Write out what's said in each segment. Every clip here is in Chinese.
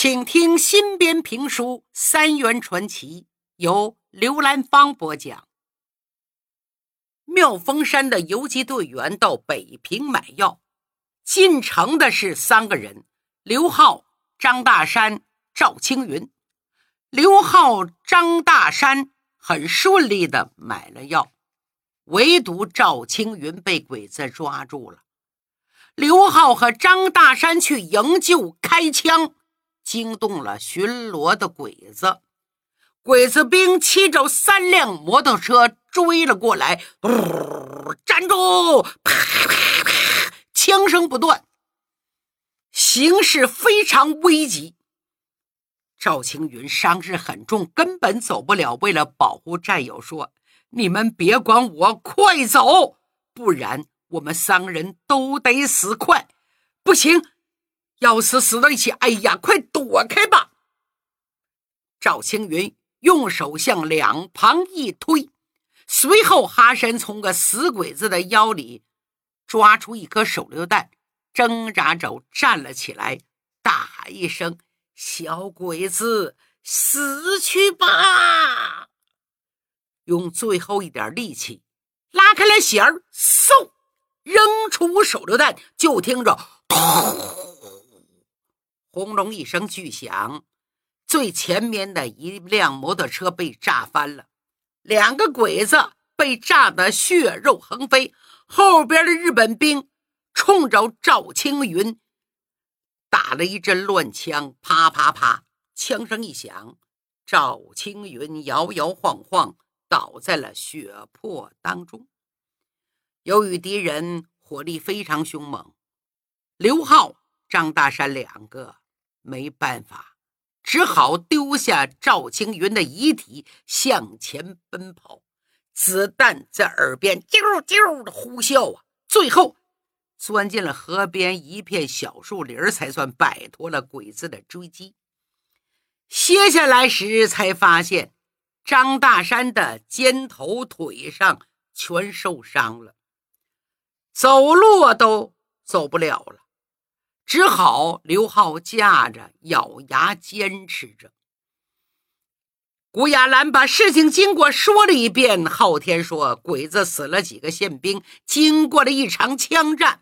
请听新编评书《三元传奇》，由刘兰芳播讲。妙峰山的游击队员到北平买药，进城的是三个人：刘浩、张大山、赵青云。刘浩、张大山很顺利的买了药，唯独赵青云被鬼子抓住了。刘浩和张大山去营救，开枪。惊动了巡逻的鬼子，鬼子兵骑着三辆摩托车追了过来，站住！啪啪啪，枪声不断，形势非常危急。赵青云伤势很重，根本走不了。为了保护战友，说：“你们别管我，快走，不然我们三个人都得死！快，不行！”要死死到一起！哎呀，快躲开吧！赵青云用手向两旁一推，随后哈山从个死鬼子的腰里抓出一颗手榴弹，挣扎着站了起来，大喊一声：“小鬼子，死去吧！”用最后一点力气拉开了弦儿，嗖，扔出手榴弹，就听着“ 噗”。轰隆一声巨响，最前面的一辆摩托车被炸翻了，两个鬼子被炸得血肉横飞。后边的日本兵冲着赵青云打了一阵乱枪，啪啪啪，枪声一响，赵青云摇摇晃晃倒在了血泊当中。由于敌人火力非常凶猛，刘浩、张大山两个。没办法，只好丢下赵青云的遗体向前奔跑，子弹在耳边啾啾的呼啸啊！最后钻进了河边一片小树林，才算摆脱了鬼子的追击。歇下来时，才发现张大山的肩头、腿上全受伤了，走路都走不了了。只好刘浩架着，咬牙坚持着。古亚兰把事情经过说了一遍。昊天说：“鬼子死了几个宪兵，经过了一场枪战。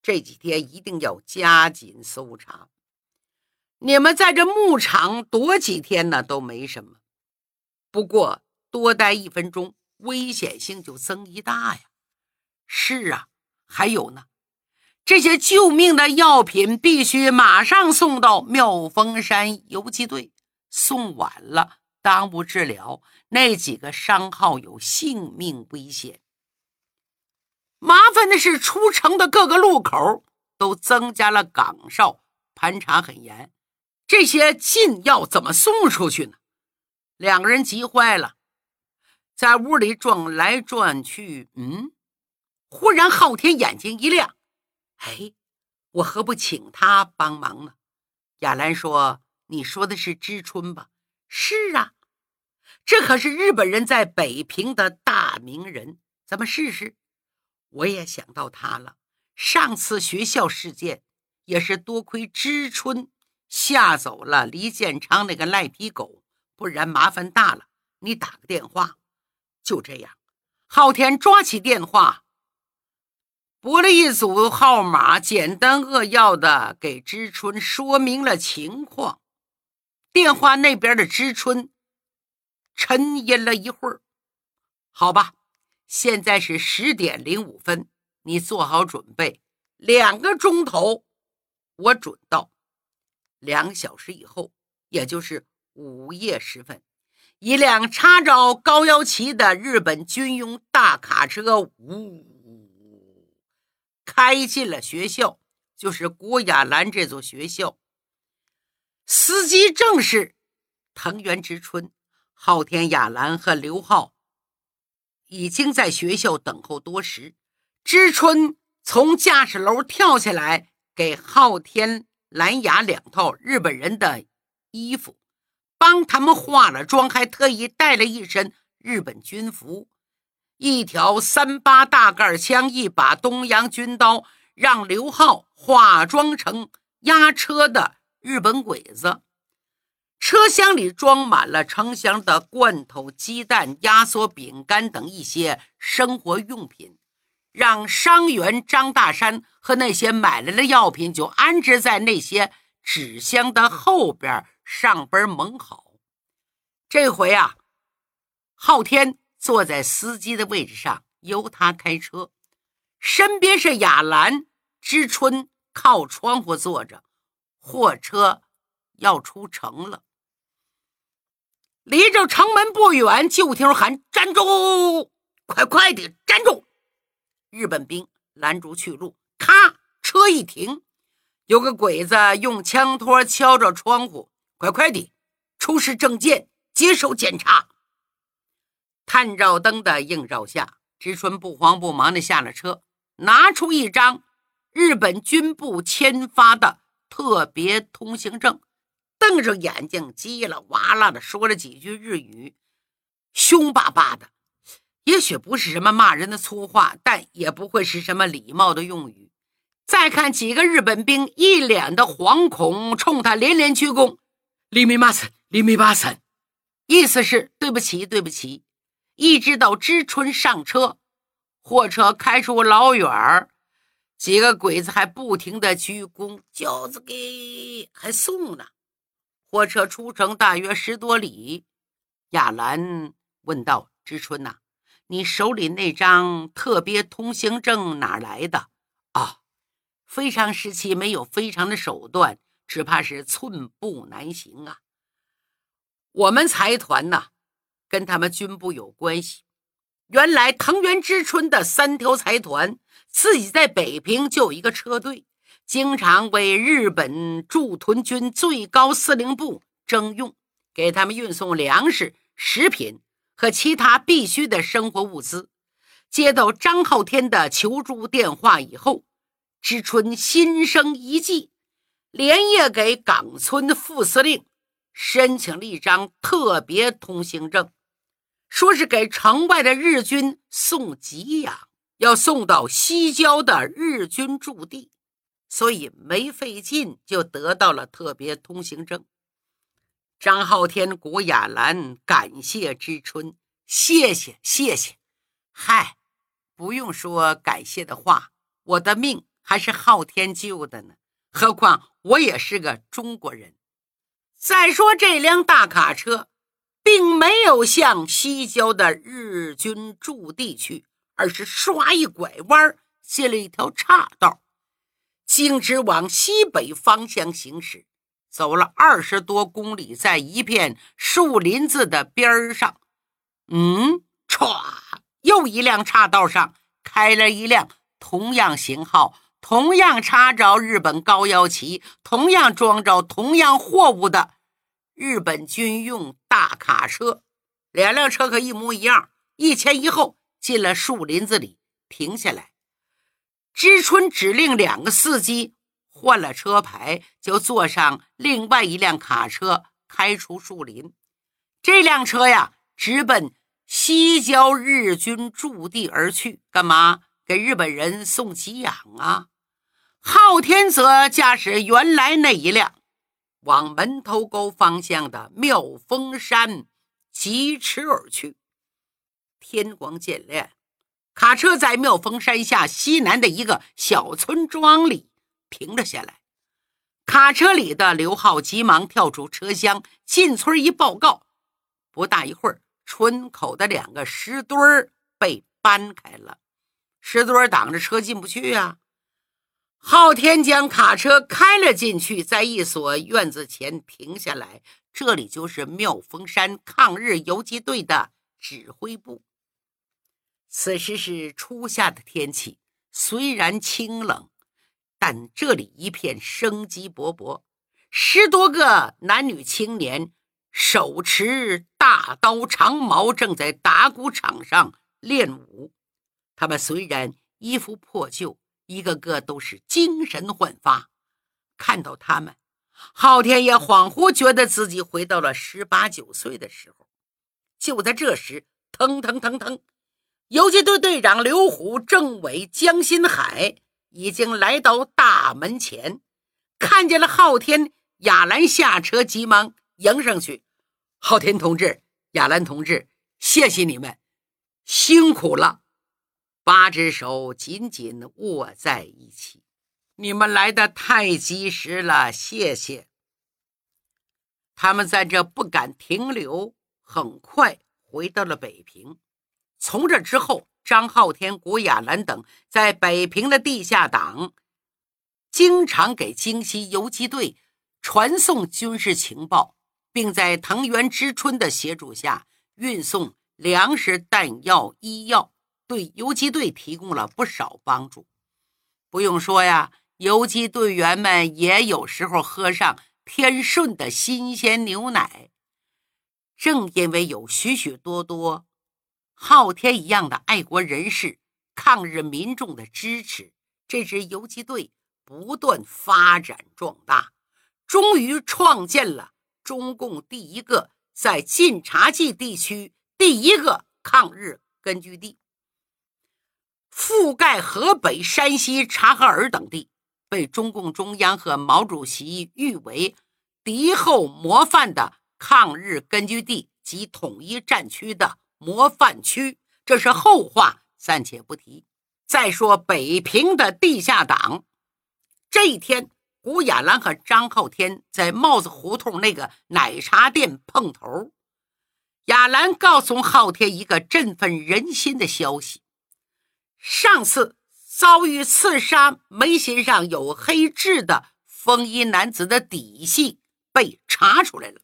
这几天一定要加紧搜查。你们在这牧场躲几天呢，都没什么。不过多待一分钟，危险性就增一大呀。是啊，还有呢。”这些救命的药品必须马上送到妙峰山游击队，送晚了耽误治疗，那几个伤号有性命危险。麻烦的是，出城的各个路口都增加了岗哨，盘查很严。这些禁药怎么送出去呢？两个人急坏了，在屋里转来转去。嗯，忽然昊天眼睛一亮。哎，我何不请他帮忙呢？亚兰说：“你说的是知春吧？”“是啊，这可是日本人在北平的大名人，咱们试试。”我也想到他了。上次学校事件也是多亏知春吓走了李建昌那个赖皮狗，不然麻烦大了。你打个电话。就这样，昊天抓起电话。拨了一组号码，简单扼要的给知春说明了情况。电话那边的知春沉吟了一会儿：“好吧，现在是十点零五分，你做好准备，两个钟头我准到。两小时以后，也就是午夜时分，一辆插着高腰旗的日本军用大卡车，呜。”开进了学校，就是郭雅兰这座学校。司机正是藤原直春、昊天雅兰和刘浩，已经在学校等候多时。知春从驾驶楼跳下来，给昊天、蓝雅两套日本人的衣服，帮他们化了妆，还特意带了一身日本军服。一条三八大盖枪，一把东洋军刀，让刘浩化妆成押车的日本鬼子。车厢里装满了成箱的罐头、鸡蛋、压缩饼干等一些生活用品，让伤员张大山和那些买来的药品就安置在那些纸箱的后边，上边蒙好。这回啊，昊天坐在司机的位置上，由他开车，身边是雅兰、知春，靠窗户坐着。货车要出城了。离着城门不远，就听喊：“站住！快快的站住！”日本兵拦住去路，咔，车一停，有个鬼子用枪托敲着窗户：“快快的，出示证件，接受检查。”探照灯的映照下，知春不慌不忙的下了车，拿出一张日本军部签发的特别通行证。瞪着眼睛，叽啦哇啦的说了几句日语，凶巴巴的。也许不是什么骂人的粗话，但也不会是什么礼貌的用语。再看几个日本兵，一脸的惶恐，冲他连连鞠躬：“李密马森，李密马森。”意思是对不起，对不起。一直到知春上车，货车开出老远儿，几个鬼子还不停的鞠躬：“轿子给还送呢。”货车出城大约十多里，亚兰问道：“知春呐，你手里那张特别通行证哪来的？”啊，非常时期没有非常的手段，只怕是寸步难行啊。我们财团呐，跟他们军部有关系。原来藤原知春的三条财团自己在北平就有一个车队。经常为日本驻屯军最高司令部征用，给他们运送粮食、食品和其他必需的生活物资。接到张浩天的求助电话以后，知春心生一计，连夜给冈村副司令申请了一张特别通行证，说是给城外的日军送给养，要送到西郊的日军驻地。所以没费劲就得到了特别通行证。张浩天、古雅兰感谢知春，谢谢谢谢。嗨，不用说感谢的话，我的命还是昊天救的呢。何况我也是个中国人。再说这辆大卡车，并没有向西郊的日军驻地去，而是刷一拐弯，进了一条岔道。径直往西北方向行驶，走了二十多公里，在一片树林子的边上，嗯，歘，又一辆岔道上开了一辆同样型号、同样插着日本高腰旗、同样装着同样货物的日本军用大卡车，两辆车可一模一样。一前一后进了树林子里，停下来。知春指令两个司机换了车牌，就坐上另外一辆卡车开出树林。这辆车呀，直奔西郊日军驻地而去。干嘛？给日本人送给养啊！昊天则驾驶原来那一辆，往门头沟方向的妙峰山疾驰而去。天光渐亮。卡车在妙峰山下西南的一个小村庄里停了下来。卡车里的刘浩急忙跳出车厢，进村一报告。不大一会儿，村口的两个石墩儿被搬开了，石墩儿挡着车进不去呀。昊天将卡车开了进去，在一所院子前停下来。这里就是妙峰山抗日游击队的指挥部。此时是初夏的天气，虽然清冷，但这里一片生机勃勃。十多个男女青年手持大刀长矛，正在打鼓场上练武。他们虽然衣服破旧，一个个都是精神焕发。看到他们，昊天也恍惚觉得自己回到了十八九岁的时候。就在这时，腾腾腾腾。游击队队长刘虎、政委江新海已经来到大门前，看见了昊天亚兰下车，急忙迎上去：“昊天同志，亚兰同志，谢谢你们，辛苦了。”八只手紧紧握在一起。你们来的太及时了，谢谢。他们在这不敢停留，很快回到了北平。从这之后，张浩天、古雅兰等在北平的地下党，经常给京西游击队传送军事情报，并在藤原之春的协助下运送粮食、弹药、医药，对游击队提供了不少帮助。不用说呀。游击队员们也有时候喝上天顺的新鲜牛奶。正因为有许许多多昊天一样的爱国人士、抗日民众的支持，这支游击队不断发展壮大，终于创建了中共第一个在晋察冀地区第一个抗日根据地，覆盖河北、山西、察哈尔等地。被中共中央和毛主席誉为敌后模范的抗日根据地及统一战区的模范区，这是后话，暂且不提。再说北平的地下党，这一天，古亚兰和张浩天在帽子胡同那个奶茶店碰头。亚兰告诉浩天一个振奋人心的消息：上次。遭遇刺杀，眉心上有黑痣的风衣男子的底细被查出来了，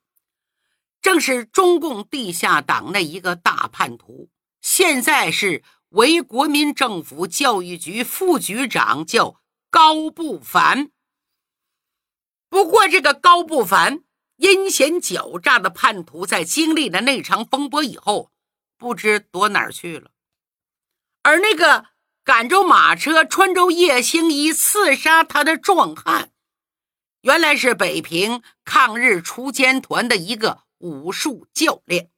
正是中共地下党内一个大叛徒，现在是为国民政府教育局副局长，叫高不凡。不过，这个高不凡阴险狡诈的叛徒，在经历了那场风波以后，不知躲哪儿去了，而那个。赶着马车穿着夜行衣刺杀他的壮汉，原来是北平抗日锄奸团的一个武术教练。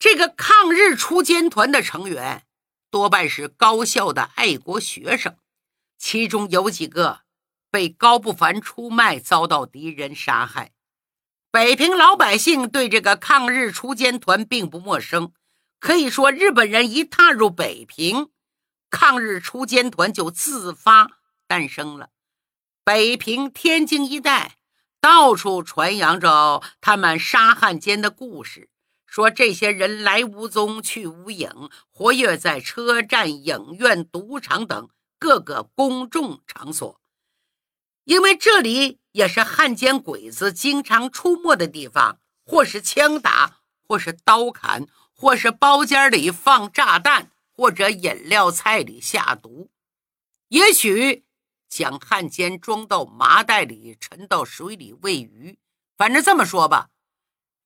这个抗日锄奸团的成员多半是高校的爱国学生，其中有几个被高不凡出卖，遭到敌人杀害。北平老百姓对这个抗日锄奸团并不陌生，可以说日本人一踏入北平。抗日锄奸团就自发诞生了。北平、天津一带到处传扬着他们杀汉奸的故事，说这些人来无踪，去无影，活跃在车站、影院、赌场等各个公众场所，因为这里也是汉奸鬼子经常出没的地方，或是枪打，或是刀砍，或是包间里放炸弹。或者饮料菜里下毒，也许将汉奸装到麻袋里沉到水里喂鱼。反正这么说吧，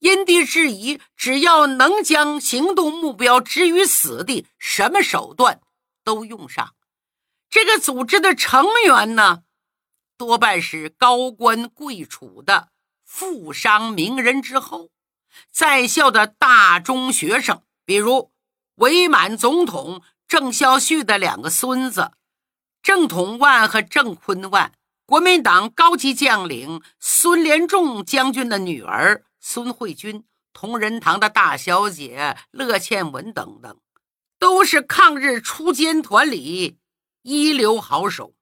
因地制宜，只要能将行动目标置于死地，什么手段都用上。这个组织的成员呢，多半是高官贵储的富商名人之后，在校的大中学生，比如。伪满总统郑孝胥的两个孙子郑统万和郑坤万，国民党高级将领孙连仲将军的女儿孙慧君，同仁堂的大小姐乐倩文等等，都是抗日锄奸团里一流好手。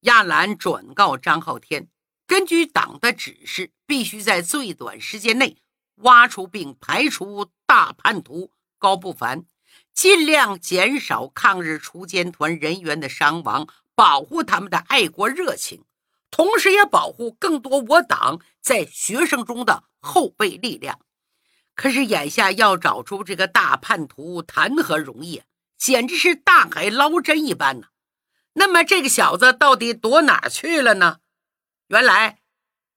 亚兰转告张浩天，根据党的指示，必须在最短时间内挖出并排除大叛徒。高不凡，尽量减少抗日锄奸团人员的伤亡，保护他们的爱国热情，同时也保护更多我党在学生中的后备力量。可是眼下要找出这个大叛徒，谈何容易？简直是大海捞针一般呢。那么这个小子到底躲哪去了呢？原来，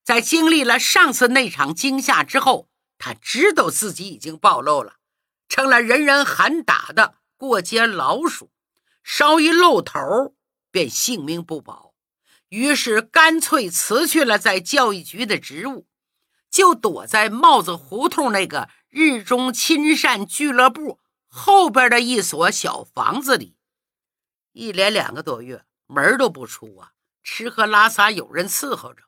在经历了上次那场惊吓之后，他知道自己已经暴露了。成了人人喊打的过街老鼠，稍一露头便性命不保。于是干脆辞去了在教育局的职务，就躲在帽子胡同那个日中亲善俱乐部后边的一所小房子里，一连两个多月门都不出啊，吃喝拉撒有人伺候着，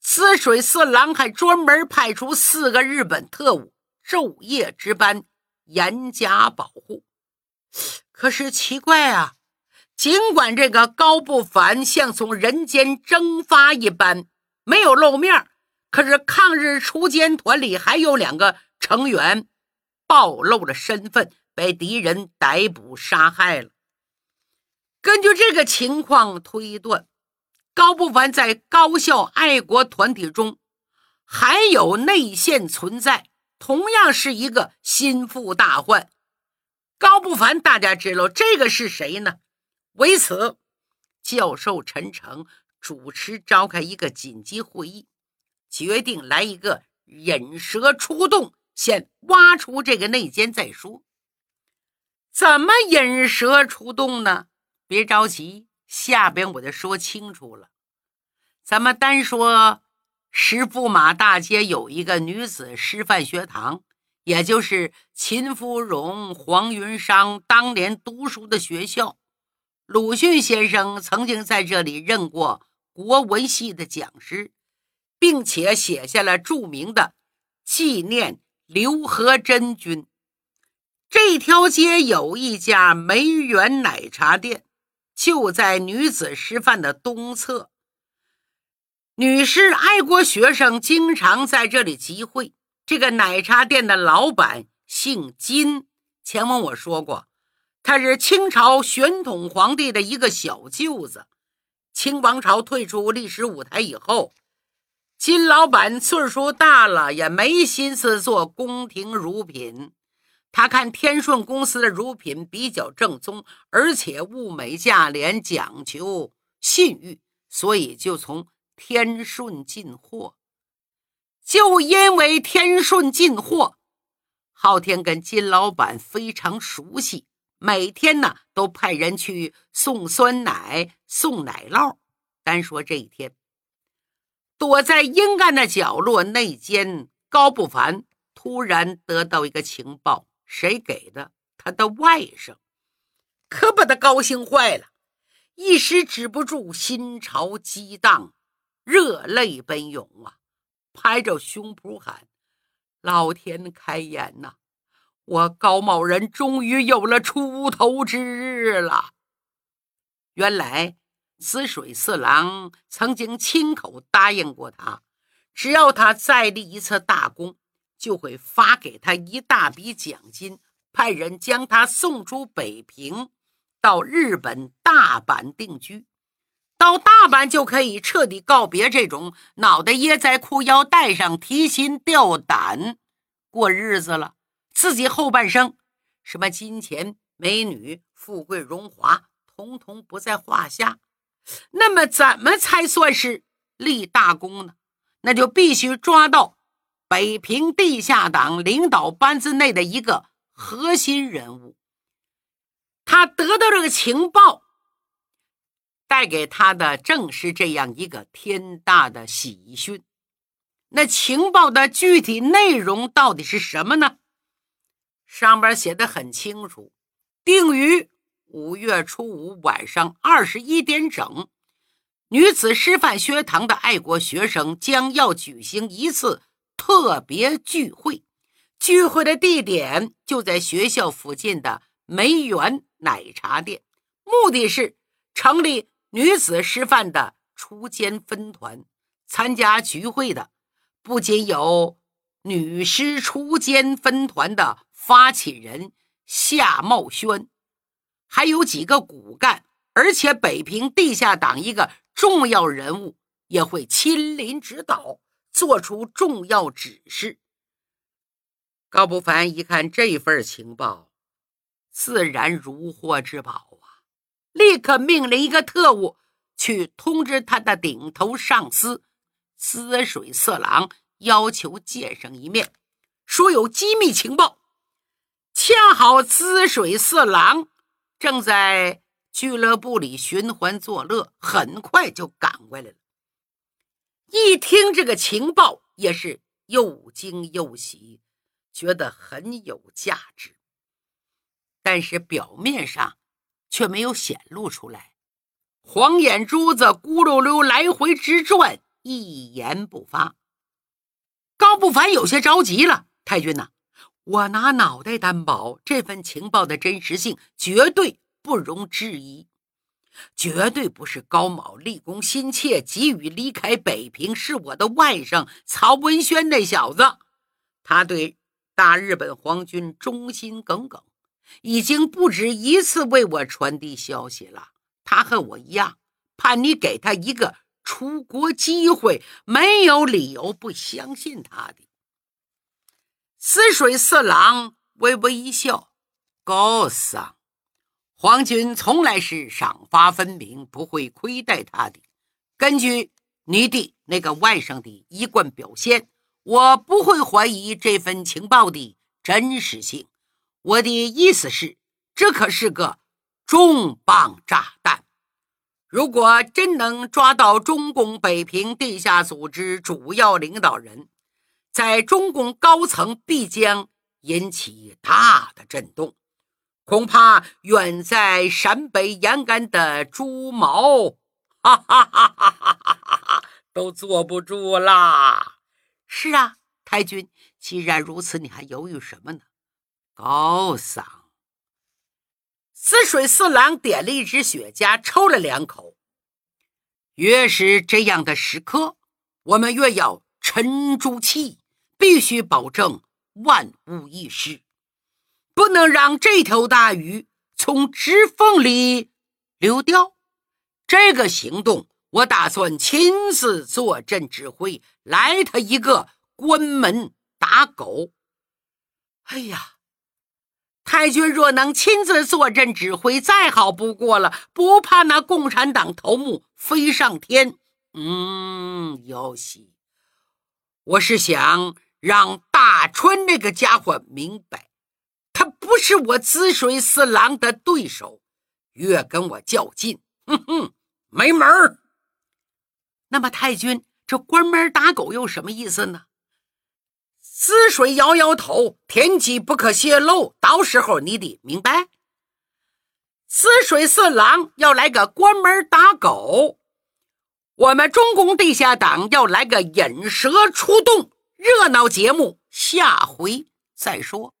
滋水四郎还专门派出四个日本特务，昼夜值班，严加保护。可是奇怪啊，尽管这个高不凡像从人间蒸发一般没有露面，可是抗日锄奸团里还有两个成员暴露了身份，被敌人逮捕杀害了。根据这个情况推断，高不凡在高校爱国团体中还有内线存在，同样是一个心腹大患。高不凡，大家知道这个是谁呢？为此，教授陈诚主持召开一个紧急会议，决定来一个引蛇出洞，先挖出这个内奸再说。怎么引蛇出洞呢？别着急，下边我就说清楚了。咱们单说十驸马大街有一个女子师范学堂。也就是秦芙蓉、黄云裳当年读书的学校，鲁迅先生曾经在这里任过国文系的讲师，并且写下了著名的纪念刘和珍君。这条街有一家梅园奶茶店，就在女子师范的东侧。女士爱国学生经常在这里集会。这个奶茶店的老板姓金，前文我说过，他是清朝宣统皇帝的一个小舅子。清王朝退出历史舞台以后，金老板岁数大了，也没心思做宫廷乳品。他看天顺公司的乳品比较正宗，而且物美价廉，讲求信誉，所以就从天顺进货。就因为天顺进货，昊天跟金老板非常熟悉，每天呢都派人去送酸奶、送奶酪。单说这一天，躲在阴暗的角落内间，高不凡突然得到一个情报，谁给的？他的外甥，可把他高兴坏了，一时止不住心潮激荡，热泪奔涌啊！拍着胸脯喊：“老天开眼呐！我高某人终于有了出头之日了。”原来，滋水四郎曾经亲口答应过他，只要他再立一次大功，就会发给他一大笔奖金，派人将他送出北平，到日本大阪定居。到大阪就可以彻底告别这种脑袋掖在裤腰带上提心吊胆过日子了。自己后半生，什么金钱、美女、富贵、荣华，统统不在话下。那么，怎么才算是立大功呢？那就必须抓到北平地下党领导班子内的一个核心人物。他得到这个情报。带给他的正是这样一个天大的喜讯。那情报的具体内容到底是什么呢？上边写的很清楚，定于五月初五晚上二十一点整，女子师范学堂的爱国学生将要举行一次特别聚会，聚会的地点就在学校附近的梅园奶茶店，目的是成立。女子师范的初监分团参加聚会的，不仅有女师初监分团的发起人夏茂轩，还有几个骨干，而且北平地下党一个重要人物也会亲临指导，做出重要指示。高不凡一看这份情报，自然如获至宝啊。立刻命令一个特务去通知他的顶头上司滋水色狼，要求见上一面，说有机密情报。恰好滋水色狼正在俱乐部里寻欢作乐，很快就赶过来了。一听这个情报，也是又惊又喜，觉得很有价值。但是表面上。却没有显露出来，黄眼珠子咕噜噜来回直转，一言不发。高不凡有些着急了：“太君呐，我拿脑袋担保，这份情报的真实性绝对不容置疑，绝对不是高某立功心切，急于离开北平。是我的外甥曹文轩那小子，他对大日本皇军忠心耿耿，已经不止一次为我传递消息了。他和我一样，盼你给他一个。”出国机会没有理由不相信他的。死水四郎微微一笑：“高桑，皇军从来是赏罚分明，不会亏待他的。根据你的那个外甥的一贯表现，我不会怀疑这份情报的真实性。我的意思是，这可是个重磅炸弹。”如果真能抓到中共北平地下组织主要领导人，在中共高层必将引起大的震动，恐怕远在陕北延安的朱毛，哈哈哈哈哈哈哈，都坐不住啦！是啊，太君，既然如此，你还犹豫什么呢？高桑。死水四郎点了一支雪茄，抽了两口。越是这样的时刻，我们越要沉住气，必须保证万无一失，不能让这条大鱼从指缝里流掉。这个行动，我打算亲自坐镇指挥，来他一个关门打狗。哎呀！太君若能亲自坐镇指挥，再好不过了，不怕那共产党头目飞上天。嗯，有戏。我是想让大春这个家伙明白，不是我滋水四郎的对手，越跟我较劲，哼哼，没门儿。那么，太君这关门打狗又什么意思呢？死水摇摇头，天机不可泄露，到时候你得明白。死水四郎要来个关门打狗，我们中共地下党要来个引蛇出洞，热闹节目，下回再说。